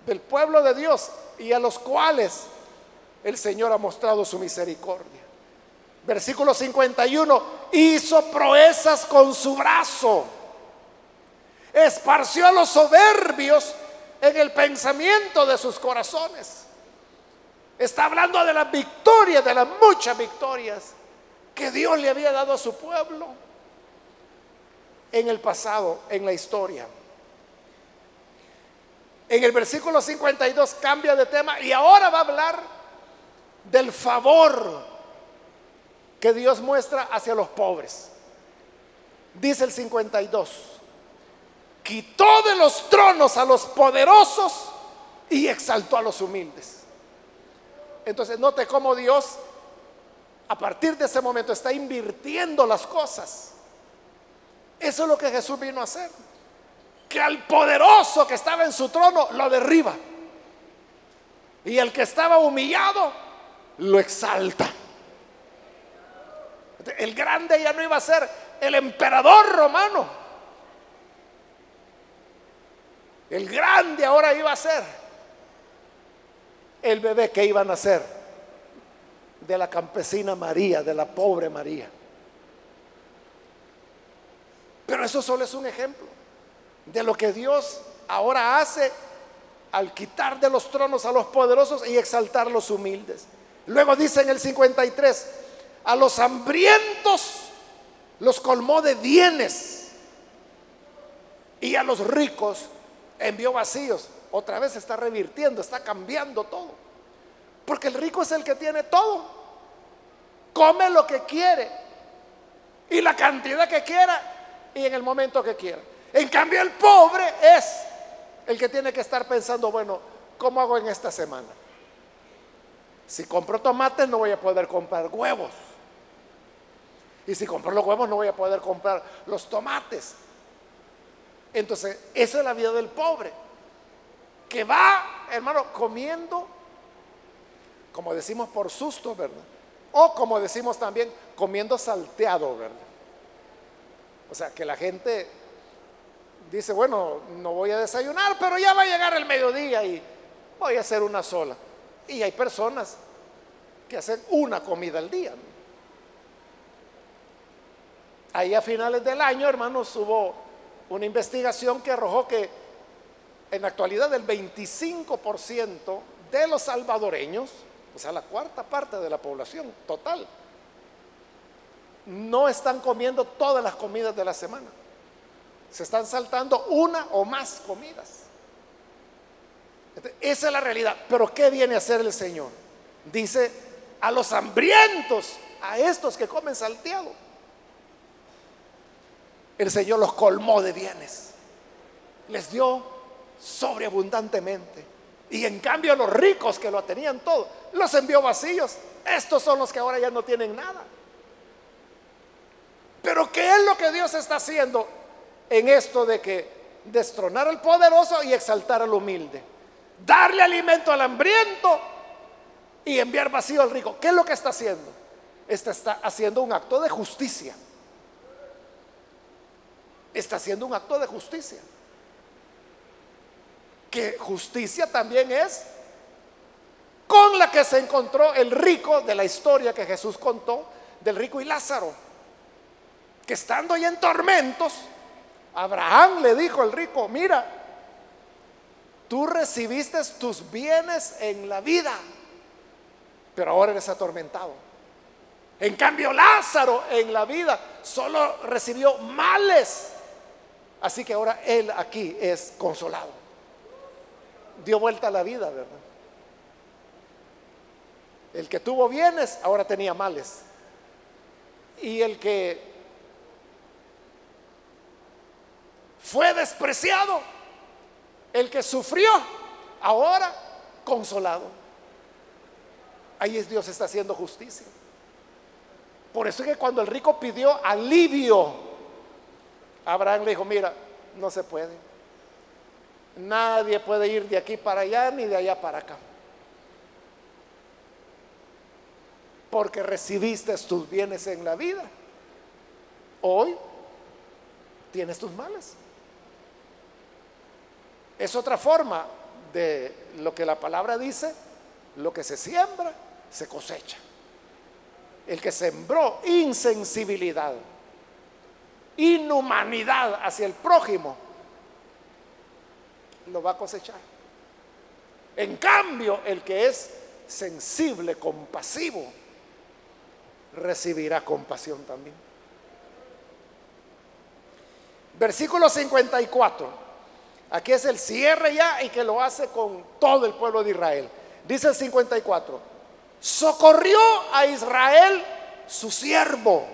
Speaker 1: del pueblo de Dios y a los cuales el Señor ha mostrado su misericordia. Versículo 51, hizo proezas con su brazo, esparció a los soberbios en el pensamiento de sus corazones. Está hablando de las victorias, de las muchas victorias que Dios le había dado a su pueblo en el pasado, en la historia. En el versículo 52 cambia de tema y ahora va a hablar del favor que Dios muestra hacia los pobres. Dice el 52, quitó de los tronos a los poderosos y exaltó a los humildes. Entonces note cómo Dios a partir de ese momento está invirtiendo las cosas. Eso es lo que Jesús vino a hacer que al poderoso que estaba en su trono lo derriba. Y el que estaba humillado lo exalta. El grande ya no iba a ser el emperador romano. El grande ahora iba a ser el bebé que iba a nacer de la campesina María, de la pobre María. Pero eso solo es un ejemplo de lo que Dios ahora hace al quitar de los tronos a los poderosos y exaltar a los humildes. Luego dice en el 53, a los hambrientos los colmó de bienes y a los ricos envió vacíos. Otra vez está revirtiendo, está cambiando todo. Porque el rico es el que tiene todo. Come lo que quiere y la cantidad que quiera y en el momento que quiera. En cambio, el pobre es el que tiene que estar pensando, bueno, ¿cómo hago en esta semana? Si compro tomates no voy a poder comprar huevos. Y si compro los huevos no voy a poder comprar los tomates. Entonces, esa es la vida del pobre. Que va, hermano, comiendo, como decimos por susto, ¿verdad? O como decimos también, comiendo salteado, ¿verdad? O sea, que la gente dice, bueno, no voy a desayunar, pero ya va a llegar el mediodía y voy a hacer una sola. Y hay personas que hacen una comida al día. Ahí a finales del año, hermanos, hubo una investigación que arrojó que en la actualidad el 25% de los salvadoreños, o sea, la cuarta parte de la población total, no están comiendo todas las comidas de la semana. Se están saltando una o más comidas. esa es la realidad. Pero ¿qué viene a hacer el Señor? Dice, a los hambrientos, a estos que comen salteado. El Señor los colmó de bienes. Les dio sobreabundantemente. Y en cambio a los ricos que lo tenían todo, los envió vacíos. Estos son los que ahora ya no tienen nada. Pero ¿qué es lo que Dios está haciendo? En esto de que destronar al poderoso y exaltar al humilde. Darle alimento al hambriento y enviar vacío al rico. ¿Qué es lo que está haciendo? Este está haciendo un acto de justicia. Está haciendo un acto de justicia. Que justicia también es con la que se encontró el rico de la historia que Jesús contó del rico y Lázaro, que estando ya en tormentos, Abraham le dijo al rico, mira, tú recibiste tus bienes en la vida, pero ahora eres atormentado. En cambio, Lázaro en la vida solo recibió males. Así que ahora él aquí es consolado. Dio vuelta a la vida, ¿verdad? El que tuvo bienes ahora tenía males. Y el que fue despreciado. El que sufrió, ahora consolado. Ahí es Dios está haciendo justicia. Por eso es que cuando el rico pidió alivio, Abraham le dijo, mira, no se puede. Nadie puede ir de aquí para allá ni de allá para acá. Porque recibiste tus bienes en la vida. Hoy tienes tus males. Es otra forma de lo que la palabra dice, lo que se siembra, se cosecha. El que sembró insensibilidad, inhumanidad hacia el prójimo, lo va a cosechar. En cambio, el que es sensible, compasivo, recibirá compasión también. Versículo 54. Aquí es el cierre ya y que lo hace con todo el pueblo de Israel. Dice el 54. Socorrió a Israel su siervo,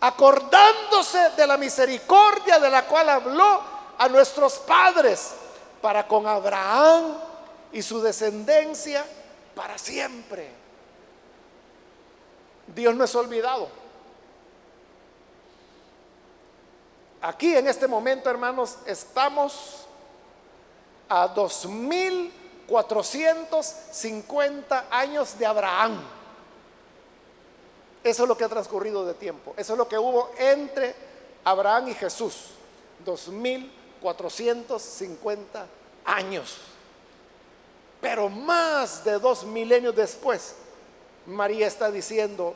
Speaker 1: acordándose de la misericordia de la cual habló a nuestros padres para con Abraham y su descendencia para siempre. Dios no es olvidado. Aquí en este momento, hermanos, estamos a 2450 años de Abraham. Eso es lo que ha transcurrido de tiempo. Eso es lo que hubo entre Abraham y Jesús. 2450 años. Pero más de dos milenios después, María está diciendo,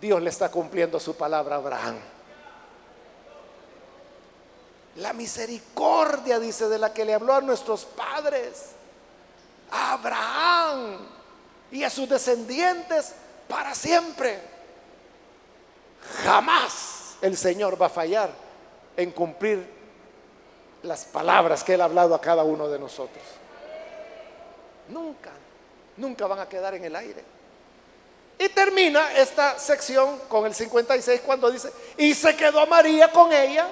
Speaker 1: Dios le está cumpliendo su palabra a Abraham. La misericordia, dice, de la que le habló a nuestros padres, a Abraham y a sus descendientes para siempre. Jamás el Señor va a fallar en cumplir las palabras que Él ha hablado a cada uno de nosotros. Nunca, nunca van a quedar en el aire. Y termina esta sección con el 56 cuando dice, y se quedó María con ella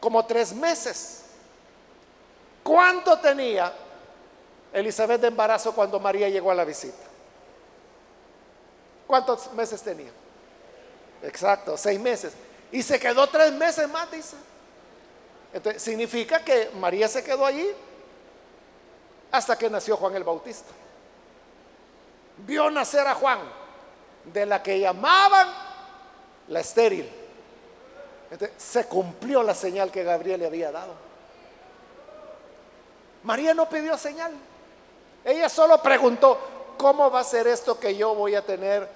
Speaker 1: como tres meses. ¿Cuánto tenía Elizabeth de embarazo cuando María llegó a la visita? ¿Cuántos meses tenía? Exacto, seis meses. Y se quedó tres meses más, dice. Entonces, significa que María se quedó allí hasta que nació Juan el Bautista. Vio nacer a Juan, de la que llamaban la estéril se cumplió la señal que Gabriel le había dado. María no pidió señal. Ella solo preguntó, ¿cómo va a ser esto que yo voy a tener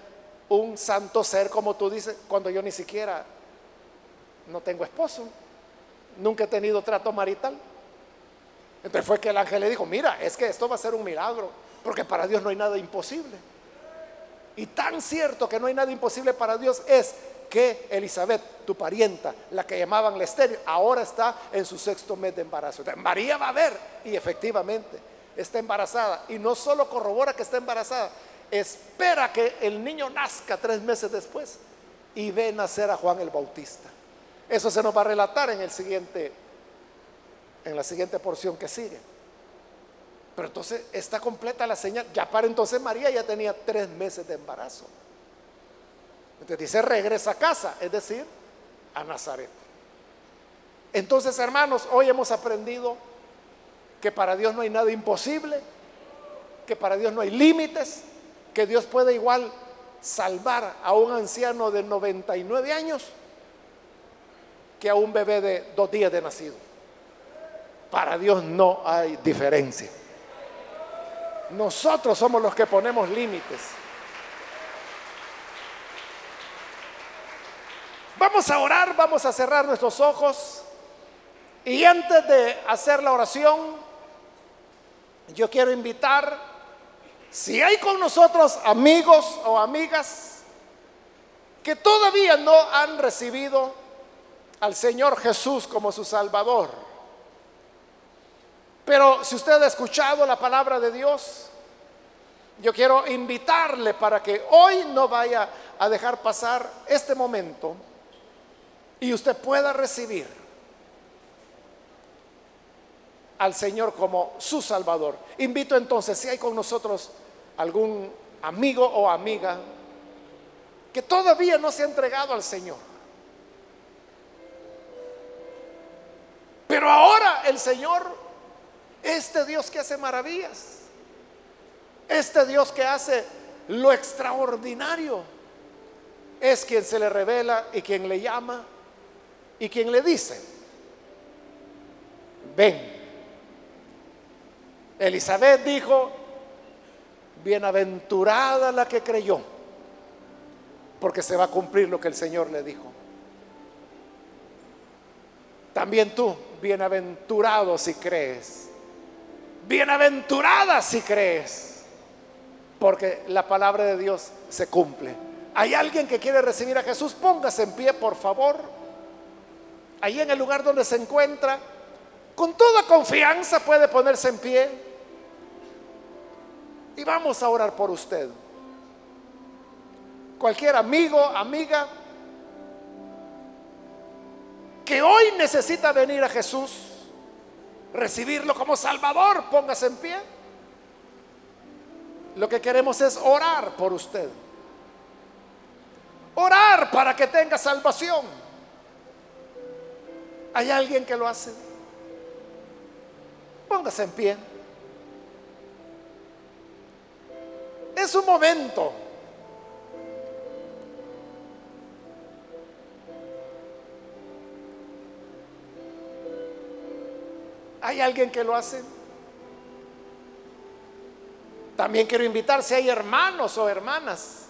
Speaker 1: un santo ser, como tú dices, cuando yo ni siquiera no tengo esposo? Nunca he tenido trato marital. Entonces fue que el ángel le dijo, mira, es que esto va a ser un milagro, porque para Dios no hay nada imposible. Y tan cierto que no hay nada imposible para Dios es que Elizabeth, tu parienta, la que llamaban la ahora está en su sexto mes de embarazo. María va a ver y efectivamente está embarazada. Y no solo corrobora que está embarazada, espera que el niño nazca tres meses después y ve nacer a Juan el Bautista. Eso se nos va a relatar en el siguiente, en la siguiente porción que sigue. Pero entonces está completa la señal. Ya para entonces María ya tenía tres meses de embarazo. Entonces dice, regresa a casa, es decir, a Nazaret. Entonces, hermanos, hoy hemos aprendido que para Dios no hay nada imposible, que para Dios no hay límites, que Dios puede igual salvar a un anciano de 99 años que a un bebé de dos días de nacido. Para Dios no hay diferencia. Nosotros somos los que ponemos límites. Vamos a orar, vamos a cerrar nuestros ojos. Y antes de hacer la oración, yo quiero invitar, si hay con nosotros amigos o amigas que todavía no han recibido al Señor Jesús como su Salvador, pero si usted ha escuchado la palabra de Dios, yo quiero invitarle para que hoy no vaya a dejar pasar este momento y usted pueda recibir al Señor como su Salvador. Invito entonces, si hay con nosotros algún amigo o amiga que todavía no se ha entregado al Señor, pero ahora el Señor, este Dios que hace maravillas, este Dios que hace lo extraordinario, es quien se le revela y quien le llama y quien le dice, ven. Elizabeth dijo, bienaventurada la que creyó, porque se va a cumplir lo que el Señor le dijo. También tú, bienaventurado si crees, bienaventurada si crees, porque la palabra de Dios se cumple. ¿Hay alguien que quiere recibir a Jesús? Póngase en pie, por favor. Ahí en el lugar donde se encuentra, con toda confianza puede ponerse en pie. Y vamos a orar por usted. Cualquier amigo, amiga, que hoy necesita venir a Jesús, recibirlo como Salvador, póngase en pie. Lo que queremos es orar por usted. Orar para que tenga salvación. ¿Hay alguien que lo hace? Póngase en pie. Es un momento. ¿Hay alguien que lo hace? También quiero invitar si hay hermanos o hermanas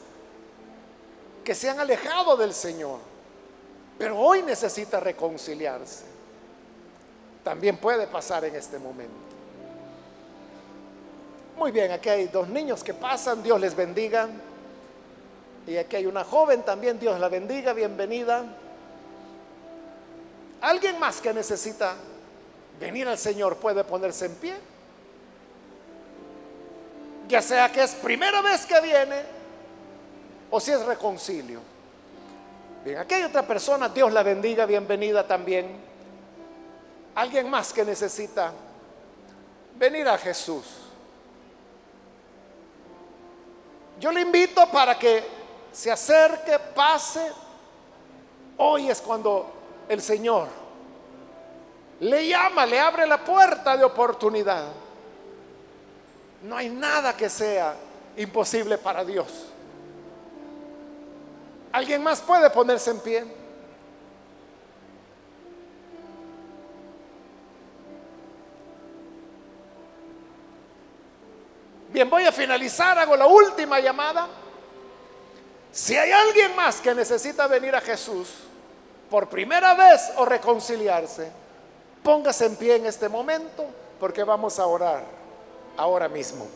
Speaker 1: que se han alejado del Señor, pero hoy necesita reconciliarse. También puede pasar en este momento. Muy bien, aquí hay dos niños que pasan, Dios les bendiga. Y aquí hay una joven también, Dios la bendiga, bienvenida. Alguien más que necesita venir al Señor puede ponerse en pie. Ya sea que es primera vez que viene o si es reconcilio. Bien, aquí hay otra persona, Dios la bendiga, bienvenida también. Alguien más que necesita venir a Jesús. Yo le invito para que se acerque, pase. Hoy es cuando el Señor le llama, le abre la puerta de oportunidad. No hay nada que sea imposible para Dios. ¿Alguien más puede ponerse en pie? Bien, voy a finalizar, hago la última llamada. Si hay alguien más que necesita venir a Jesús por primera vez o reconciliarse, póngase en pie en este momento porque vamos a orar ahora mismo.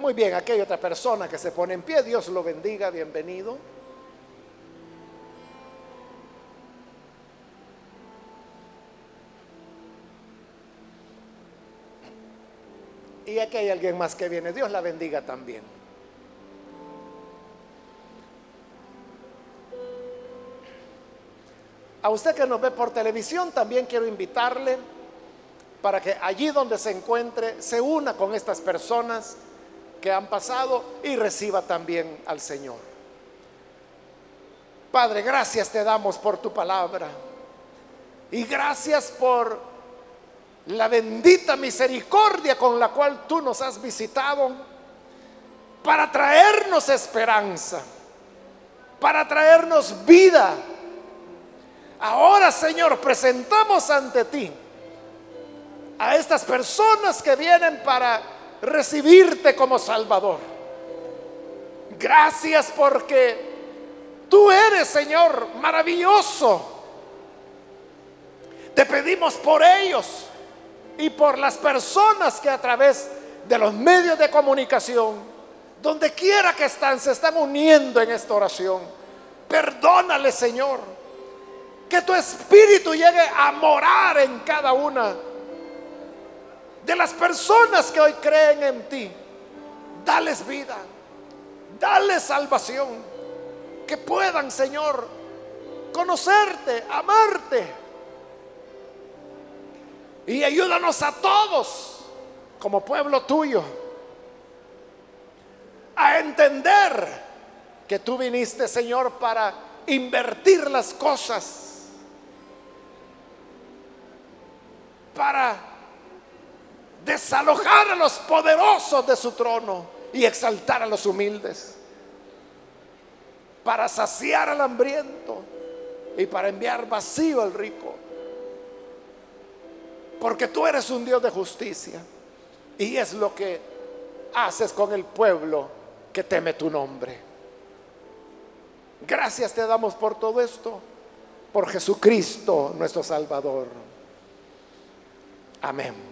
Speaker 1: Muy bien, aquí hay otra persona que se pone en pie. Dios lo bendiga, bienvenido. Y aquí hay alguien más que viene. Dios la bendiga también. A usted que nos ve por televisión, también quiero invitarle para que allí donde se encuentre se una con estas personas que han pasado y reciba también al Señor. Padre, gracias te damos por tu palabra y gracias por la bendita misericordia con la cual tú nos has visitado para traernos esperanza, para traernos vida Ahora, Señor, presentamos ante ti a estas personas que vienen para recibirte como Salvador. Gracias porque tú eres, Señor, maravilloso. Te pedimos por ellos y por las personas que a través de los medios de comunicación, donde quiera que están, se están uniendo en esta oración. Perdónale, Señor que tu espíritu llegue a morar en cada una de las personas que hoy creen en ti. Dales vida, dales salvación, que puedan, Señor, conocerte, amarte. Y ayúdanos a todos, como pueblo tuyo, a entender que tú viniste, Señor, para invertir las cosas para desalojar a los poderosos de su trono y exaltar a los humildes, para saciar al hambriento y para enviar vacío al rico. Porque tú eres un Dios de justicia y es lo que haces con el pueblo que teme tu nombre. Gracias te damos por todo esto por Jesucristo nuestro Salvador. Amén.